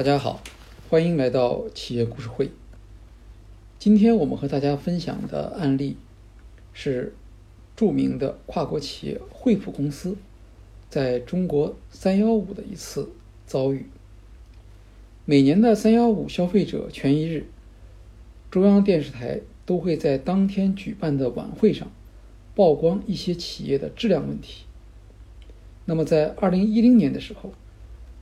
大家好，欢迎来到企业故事会。今天我们和大家分享的案例是著名的跨国企业惠普公司在中国“三幺五”的一次遭遇。每年的“三幺五”消费者权益日，中央电视台都会在当天举办的晚会上曝光一些企业的质量问题。那么，在二零一零年的时候，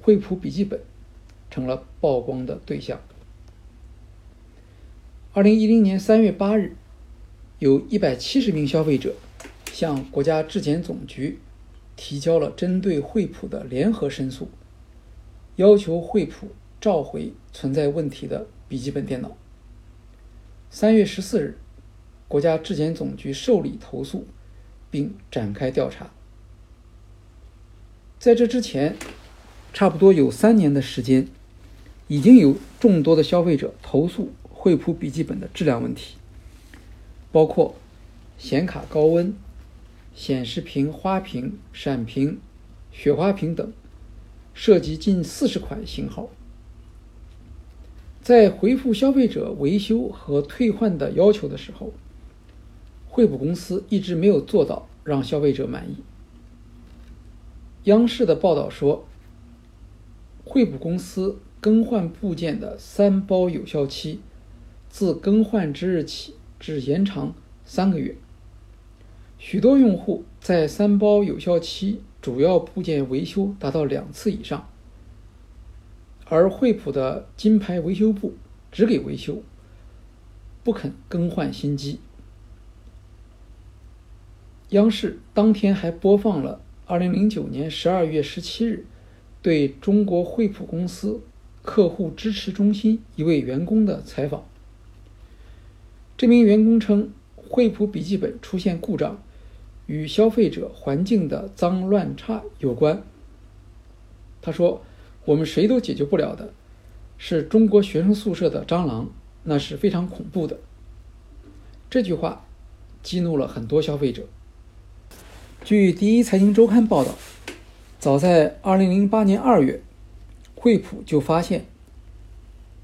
惠普笔记本成了曝光的对象。二零一零年三月八日，有一百七十名消费者向国家质检总局提交了针对惠普的联合申诉，要求惠普召回存在问题的笔记本电脑。三月十四日，国家质检总局受理投诉，并展开调查。在这之前，差不多有三年的时间，已经有众多的消费者投诉惠普笔记本的质量问题，包括显卡高温、显示屏花屏、闪屏、雪花屏等，涉及近四十款型号。在回复消费者维修和退换的要求的时候，惠普公司一直没有做到让消费者满意。央视的报道说，惠普公司更换部件的三包有效期，自更换之日起至延长三个月。许多用户在三包有效期主要部件维修达到两次以上，而惠普的金牌维修部只给维修，不肯更换新机。央视当天还播放了。二零零九年十二月十七日，对中国惠普公司客户支持中心一位员工的采访。这名员工称，惠普笔记本出现故障，与消费者环境的脏乱差有关。他说：“我们谁都解决不了的，是中国学生宿舍的蟑螂，那是非常恐怖的。”这句话激怒了很多消费者。据第一财经周刊报道，早在2008年2月，惠普就发现，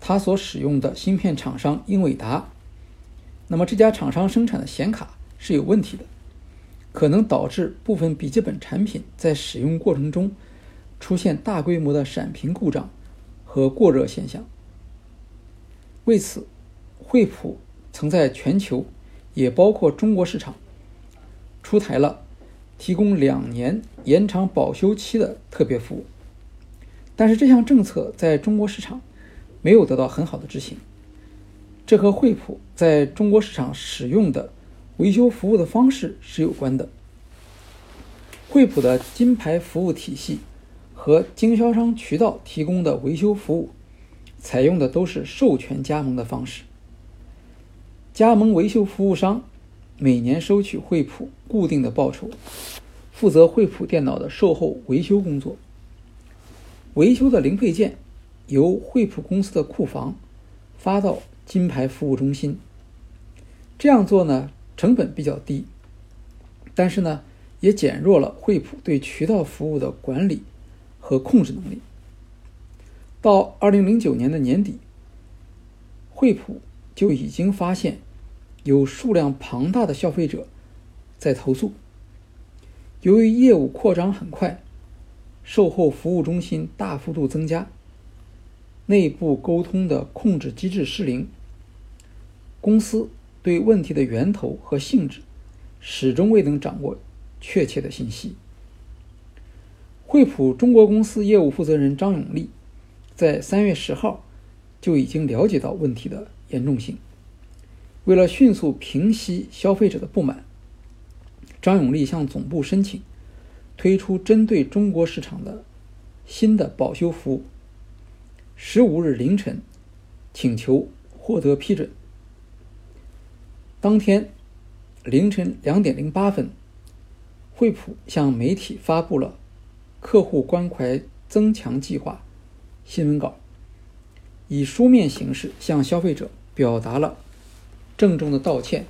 他所使用的芯片厂商英伟达，那么这家厂商生产的显卡是有问题的，可能导致部分笔记本产品在使用过程中出现大规模的闪屏故障和过热现象。为此，惠普曾在全球，也包括中国市场，出台了。提供两年延长保修期的特别服务，但是这项政策在中国市场没有得到很好的执行。这和惠普在中国市场使用的维修服务的方式是有关的。惠普的金牌服务体系和经销商渠道提供的维修服务，采用的都是授权加盟的方式。加盟维修服务商。每年收取惠普固定的报酬，负责惠普电脑的售后维修工作。维修的零配件由惠普公司的库房发到金牌服务中心。这样做呢，成本比较低，但是呢，也减弱了惠普对渠道服务的管理和控制能力。到二零零九年的年底，惠普就已经发现。有数量庞大的消费者在投诉。由于业务扩张很快，售后服务中心大幅度增加，内部沟通的控制机制失灵，公司对问题的源头和性质始终未能掌握确切的信息。惠普中国公司业务负责人张永利在三月十号就已经了解到问题的严重性。为了迅速平息消费者的不满，张永利向总部申请推出针对中国市场的新的保修服务。十五日凌晨，请求获得批准。当天凌晨两点零八分，惠普向媒体发布了客户关怀增强计划新闻稿，以书面形式向消费者表达了。郑重的道歉，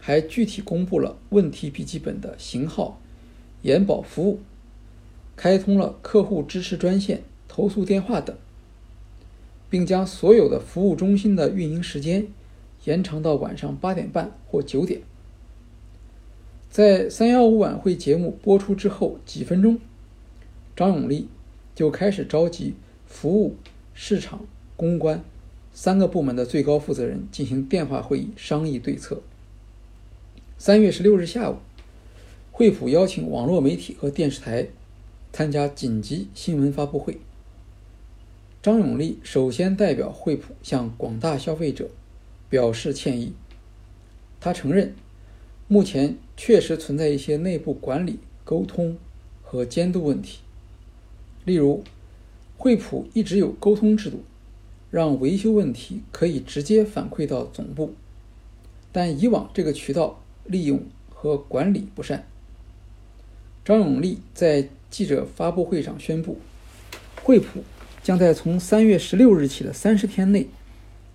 还具体公布了问题笔记本的型号、延保服务，开通了客户支持专线、投诉电话等。并将所有的服务中心的运营时间延长到晚上八点半或九点。在三幺五晚会节目播出之后几分钟，张永利就开始召集服务、市场、公关三个部门的最高负责人进行电话会议，商议对策。三月十六日下午，惠普邀请网络媒体和电视台参加紧急新闻发布会。张永利首先代表惠普向广大消费者表示歉意。他承认，目前确实存在一些内部管理、沟通和监督问题。例如，惠普一直有沟通制度，让维修问题可以直接反馈到总部，但以往这个渠道利用和管理不善。张永利在记者发布会上宣布，惠普。将在从三月十六日起的三十天内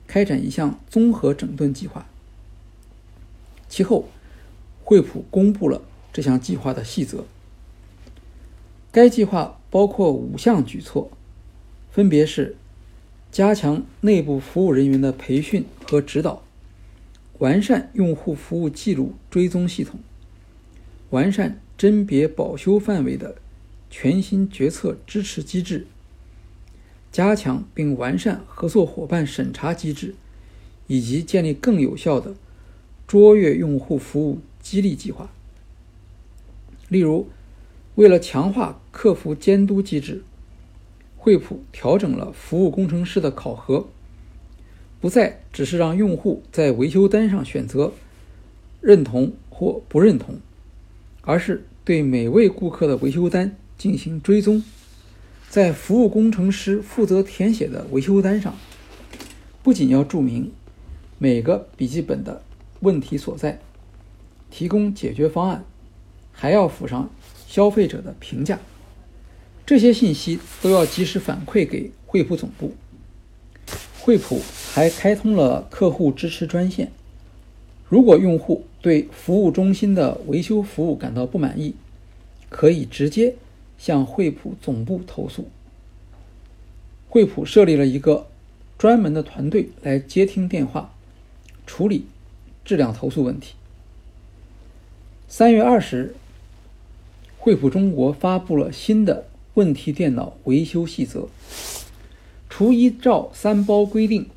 开展一项综合整顿计划。其后，惠普公布了这项计划的细则。该计划包括五项举措，分别是：加强内部服务人员的培训和指导，完善用户服务记录追踪系统，完善甄别保修范围的全新决策支持机制。加强并完善合作伙伴审查机制，以及建立更有效的卓越用户服务激励计划。例如，为了强化客服监督机制，惠普调整了服务工程师的考核，不再只是让用户在维修单上选择认同或不认同，而是对每位顾客的维修单进行追踪。在服务工程师负责填写的维修单上，不仅要注明每个笔记本的问题所在，提供解决方案，还要附上消费者的评价。这些信息都要及时反馈给惠普总部。惠普还开通了客户支持专线，如果用户对服务中心的维修服务感到不满意，可以直接。向惠普总部投诉。惠普设立了一个专门的团队来接听电话，处理质量投诉问题。三月二十日，惠普中国发布了新的问题电脑维修细则，除依照三包规定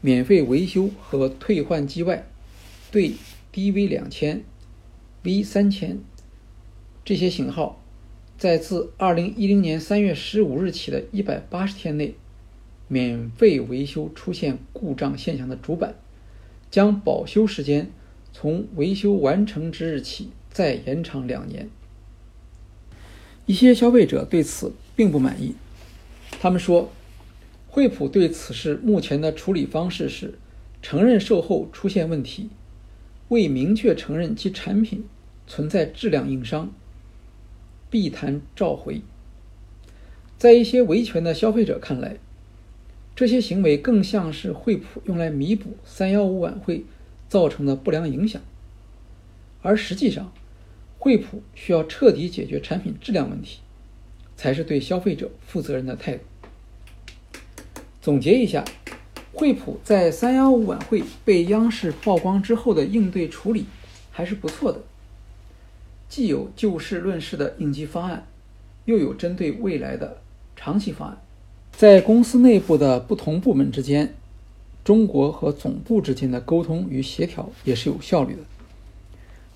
免费维修和退换机外，对 DV 两千、V 三千这些型号。在自二零一零年三月十五日起的一百八十天内，免费维修出现故障现象的主板，将保修时间从维修完成之日起再延长两年。一些消费者对此并不满意，他们说，惠普对此事目前的处理方式是承认售后出现问题，未明确承认其产品存在质量硬伤。必谈召回。在一些维权的消费者看来，这些行为更像是惠普用来弥补“三幺五”晚会造成的不良影响，而实际上，惠普需要彻底解决产品质量问题，才是对消费者负责任的态度。总结一下，惠普在“三幺五”晚会被央视曝光之后的应对处理还是不错的。既有就事论事的应急方案，又有针对未来的长期方案。在公司内部的不同部门之间，中国和总部之间的沟通与协调也是有效率的。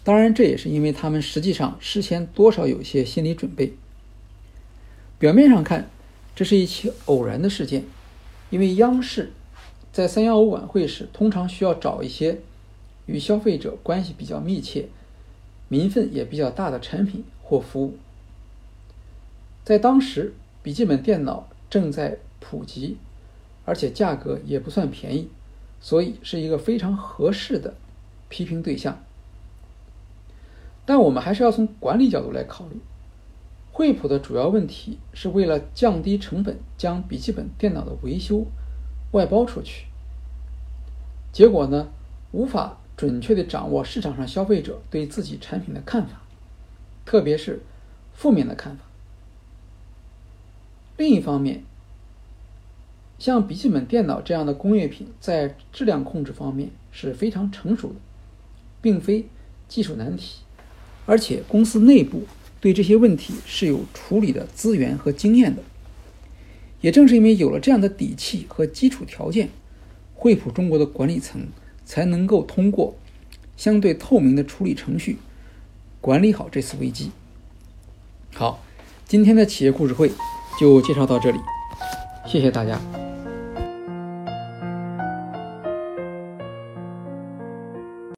当然，这也是因为他们实际上事先多少有些心理准备。表面上看，这是一起偶然的事件，因为央视在三幺五晚会时通常需要找一些与消费者关系比较密切。民愤也比较大的产品或服务，在当时，笔记本电脑正在普及，而且价格也不算便宜，所以是一个非常合适的批评对象。但我们还是要从管理角度来考虑，惠普的主要问题是为了降低成本，将笔记本电脑的维修外包出去，结果呢，无法。准确地掌握市场上消费者对自己产品的看法，特别是负面的看法。另一方面，像笔记本电脑这样的工业品，在质量控制方面是非常成熟的，并非技术难题，而且公司内部对这些问题是有处理的资源和经验的。也正是因为有了这样的底气和基础条件，惠普中国的管理层才能够通过相对透明的处理程序，管理好这次危机。好，今天的企业故事会就介绍到这里，谢谢大家。